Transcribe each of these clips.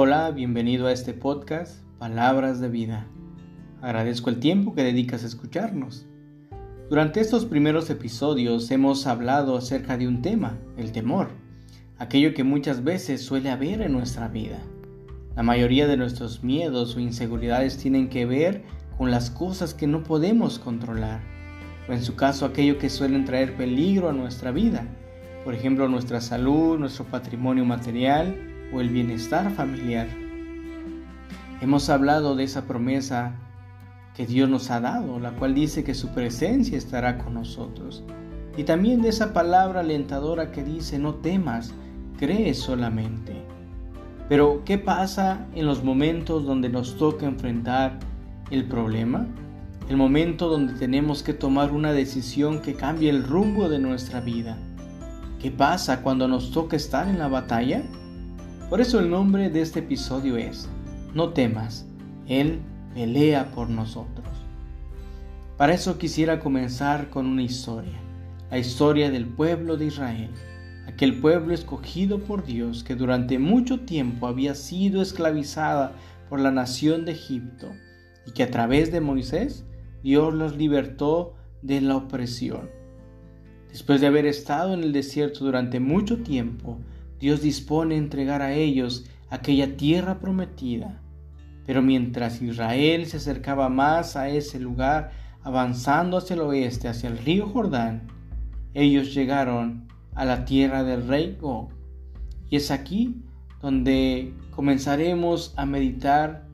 Hola, bienvenido a este podcast, Palabras de Vida. Agradezco el tiempo que dedicas a escucharnos. Durante estos primeros episodios hemos hablado acerca de un tema, el temor, aquello que muchas veces suele haber en nuestra vida. La mayoría de nuestros miedos o inseguridades tienen que ver con las cosas que no podemos controlar, o en su caso aquello que suelen traer peligro a nuestra vida, por ejemplo nuestra salud, nuestro patrimonio material, o el bienestar familiar. Hemos hablado de esa promesa que Dios nos ha dado, la cual dice que su presencia estará con nosotros. Y también de esa palabra alentadora que dice, no temas, cree solamente. Pero, ¿qué pasa en los momentos donde nos toca enfrentar el problema? El momento donde tenemos que tomar una decisión que cambie el rumbo de nuestra vida. ¿Qué pasa cuando nos toca estar en la batalla? Por eso el nombre de este episodio es, no temas, Él pelea por nosotros. Para eso quisiera comenzar con una historia, la historia del pueblo de Israel, aquel pueblo escogido por Dios que durante mucho tiempo había sido esclavizada por la nación de Egipto y que a través de Moisés Dios los libertó de la opresión. Después de haber estado en el desierto durante mucho tiempo, Dios dispone entregar a ellos aquella tierra prometida. Pero mientras Israel se acercaba más a ese lugar, avanzando hacia el oeste, hacia el río Jordán, ellos llegaron a la tierra del rey Gog. Y es aquí donde comenzaremos a meditar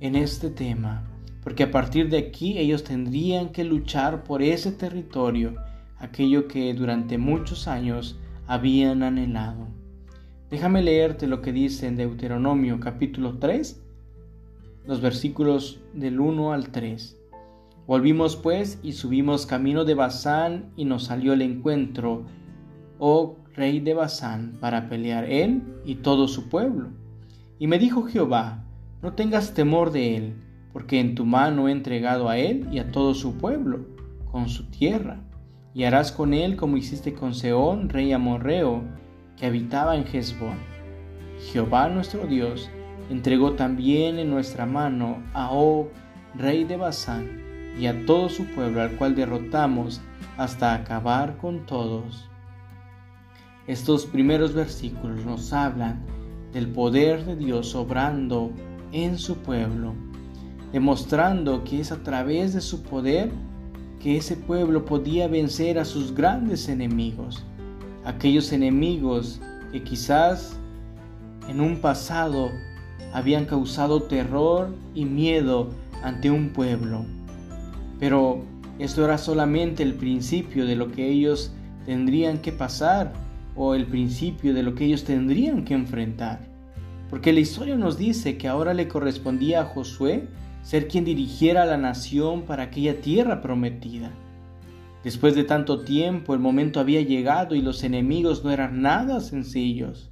en este tema, porque a partir de aquí ellos tendrían que luchar por ese territorio, aquello que durante muchos años habían anhelado. Déjame leerte lo que dice en Deuteronomio capítulo 3, los versículos del 1 al 3. Volvimos pues y subimos camino de Basán y nos salió el encuentro, oh rey de Basán, para pelear él y todo su pueblo. Y me dijo Jehová, no tengas temor de él, porque en tu mano he entregado a él y a todo su pueblo, con su tierra y harás con él como hiciste con Seón, rey amorreo, que habitaba en Hezbón. Jehová nuestro Dios entregó también en nuestra mano a Og, rey de Basán, y a todo su pueblo, al cual derrotamos hasta acabar con todos. Estos primeros versículos nos hablan del poder de Dios obrando en su pueblo, demostrando que es a través de su poder que ese pueblo podía vencer a sus grandes enemigos, aquellos enemigos que quizás en un pasado habían causado terror y miedo ante un pueblo. Pero esto era solamente el principio de lo que ellos tendrían que pasar o el principio de lo que ellos tendrían que enfrentar. Porque la historia nos dice que ahora le correspondía a Josué ser quien dirigiera a la nación para aquella tierra prometida. Después de tanto tiempo el momento había llegado y los enemigos no eran nada sencillos.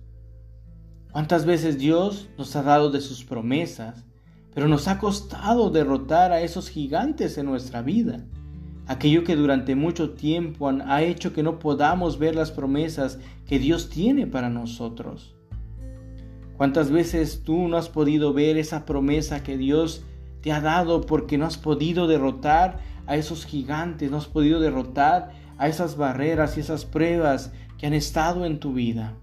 ¿Cuántas veces Dios nos ha dado de sus promesas, pero nos ha costado derrotar a esos gigantes en nuestra vida? Aquello que durante mucho tiempo ha hecho que no podamos ver las promesas que Dios tiene para nosotros. ¿Cuántas veces tú no has podido ver esa promesa que Dios te ha dado porque no has podido derrotar a esos gigantes, no has podido derrotar a esas barreras y esas pruebas que han estado en tu vida.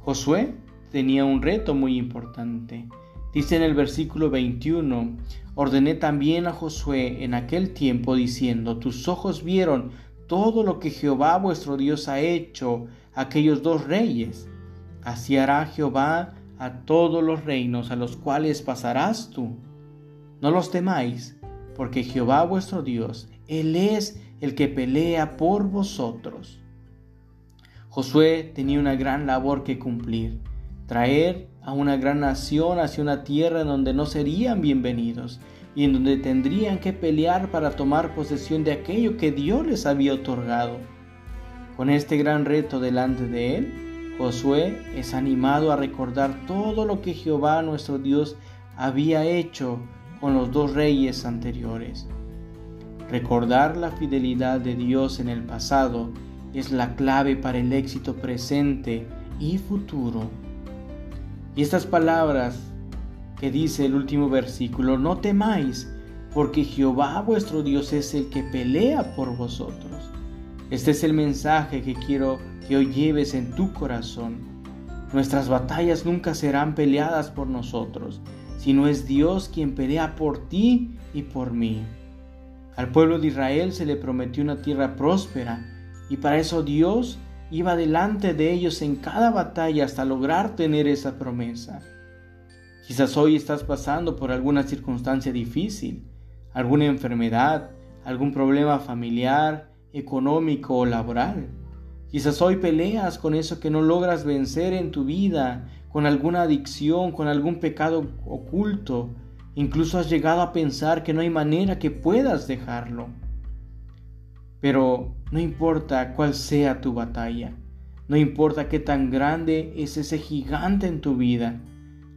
Josué tenía un reto muy importante. Dice en el versículo 21, ordené también a Josué en aquel tiempo diciendo, tus ojos vieron todo lo que Jehová vuestro Dios ha hecho a aquellos dos reyes. Así hará Jehová a todos los reinos a los cuales pasarás tú no los temáis, porque Jehová vuestro Dios, Él es el que pelea por vosotros. Josué tenía una gran labor que cumplir, traer a una gran nación hacia una tierra en donde no serían bienvenidos y en donde tendrían que pelear para tomar posesión de aquello que Dios les había otorgado. Con este gran reto delante de él, Josué es animado a recordar todo lo que Jehová nuestro Dios había hecho con los dos reyes anteriores. Recordar la fidelidad de Dios en el pasado es la clave para el éxito presente y futuro. Y estas palabras que dice el último versículo, no temáis, porque Jehová vuestro Dios es el que pelea por vosotros. Este es el mensaje que quiero que hoy lleves en tu corazón. Nuestras batallas nunca serán peleadas por nosotros, sino es Dios quien pelea por ti y por mí. Al pueblo de Israel se le prometió una tierra próspera, y para eso Dios iba delante de ellos en cada batalla hasta lograr tener esa promesa. Quizás hoy estás pasando por alguna circunstancia difícil, alguna enfermedad, algún problema familiar, económico o laboral. Quizás hoy peleas con eso que no logras vencer en tu vida, con alguna adicción, con algún pecado oculto. Incluso has llegado a pensar que no hay manera que puedas dejarlo. Pero no importa cuál sea tu batalla, no importa qué tan grande es ese gigante en tu vida,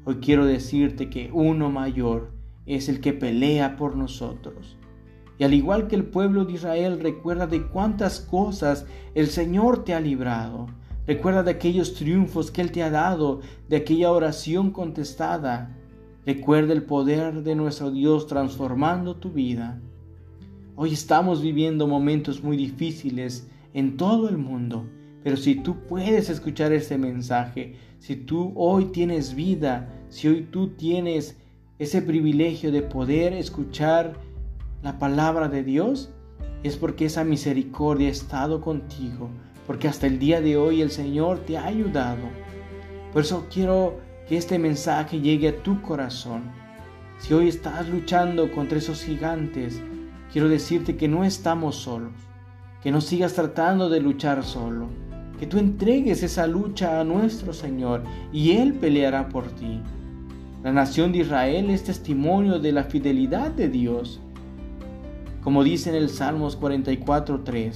hoy quiero decirte que uno mayor es el que pelea por nosotros. Y al igual que el pueblo de Israel recuerda de cuántas cosas el Señor te ha librado. Recuerda de aquellos triunfos que Él te ha dado, de aquella oración contestada. Recuerda el poder de nuestro Dios transformando tu vida. Hoy estamos viviendo momentos muy difíciles en todo el mundo, pero si tú puedes escuchar este mensaje, si tú hoy tienes vida, si hoy tú tienes ese privilegio de poder escuchar la palabra de Dios, es porque esa misericordia ha estado contigo, porque hasta el día de hoy el Señor te ha ayudado. Por eso quiero que este mensaje llegue a tu corazón. Si hoy estás luchando contra esos gigantes, quiero decirte que no estamos solos, que no sigas tratando de luchar solo, que tú entregues esa lucha a nuestro Señor y Él peleará por ti. La nación de Israel es testimonio de la fidelidad de Dios como dice en el Salmos 44.3,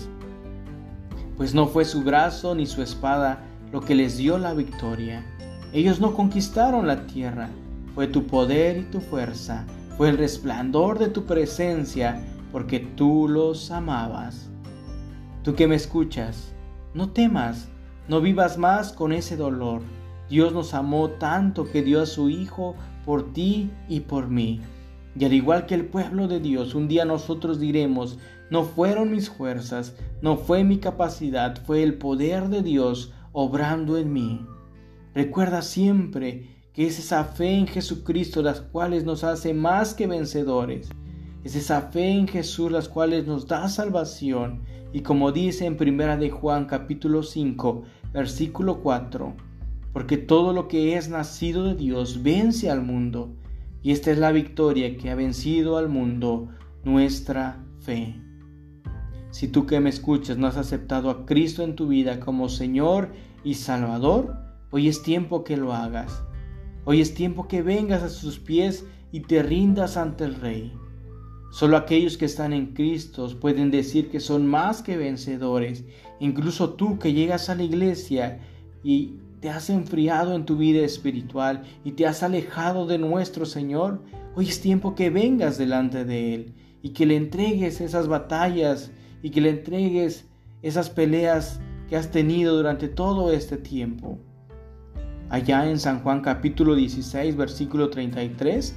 pues no fue su brazo ni su espada lo que les dio la victoria. Ellos no conquistaron la tierra, fue tu poder y tu fuerza, fue el resplandor de tu presencia, porque tú los amabas. Tú que me escuchas, no temas, no vivas más con ese dolor. Dios nos amó tanto que dio a su Hijo por ti y por mí. Y al igual que el pueblo de Dios, un día nosotros diremos, no fueron mis fuerzas, no fue mi capacidad, fue el poder de Dios obrando en mí. Recuerda siempre que es esa fe en Jesucristo las cuales nos hace más que vencedores. Es esa fe en Jesús las cuales nos da salvación. Y como dice en Primera de Juan capítulo 5, versículo 4, porque todo lo que es nacido de Dios vence al mundo y esta es la victoria que ha vencido al mundo, nuestra fe. Si tú que me escuchas no has aceptado a Cristo en tu vida como Señor y Salvador, hoy es tiempo que lo hagas. Hoy es tiempo que vengas a sus pies y te rindas ante el Rey. Solo aquellos que están en Cristo pueden decir que son más que vencedores. Incluso tú que llegas a la iglesia y te has enfriado en tu vida espiritual y te has alejado de nuestro Señor, hoy es tiempo que vengas delante de Él y que le entregues esas batallas y que le entregues esas peleas que has tenido durante todo este tiempo. Allá en San Juan capítulo 16 versículo 33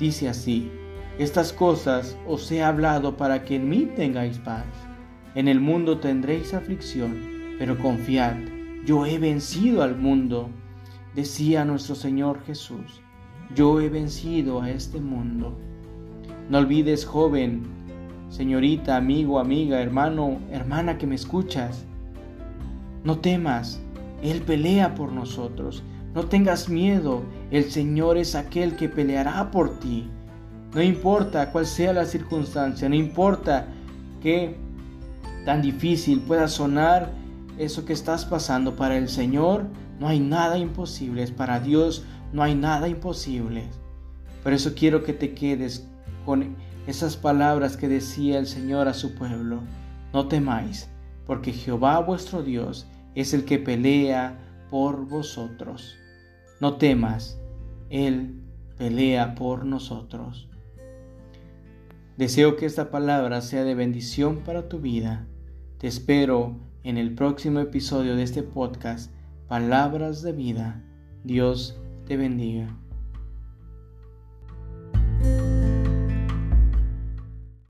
dice así, estas cosas os he hablado para que en mí tengáis paz. En el mundo tendréis aflicción, pero confiad yo he vencido al mundo, decía nuestro Señor Jesús. Yo he vencido a este mundo. No olvides, joven, señorita, amigo, amiga, hermano, hermana que me escuchas. No temas, Él pelea por nosotros. No tengas miedo, el Señor es aquel que peleará por ti. No importa cuál sea la circunstancia, no importa que tan difícil pueda sonar eso que estás pasando para el Señor, no hay nada imposible. Para Dios no hay nada imposible. Por eso quiero que te quedes con esas palabras que decía el Señor a su pueblo. No temáis, porque Jehová vuestro Dios es el que pelea por vosotros. No temas, Él pelea por nosotros. Deseo que esta palabra sea de bendición para tu vida. Te espero en el próximo episodio de este podcast, Palabras de Vida. Dios te bendiga.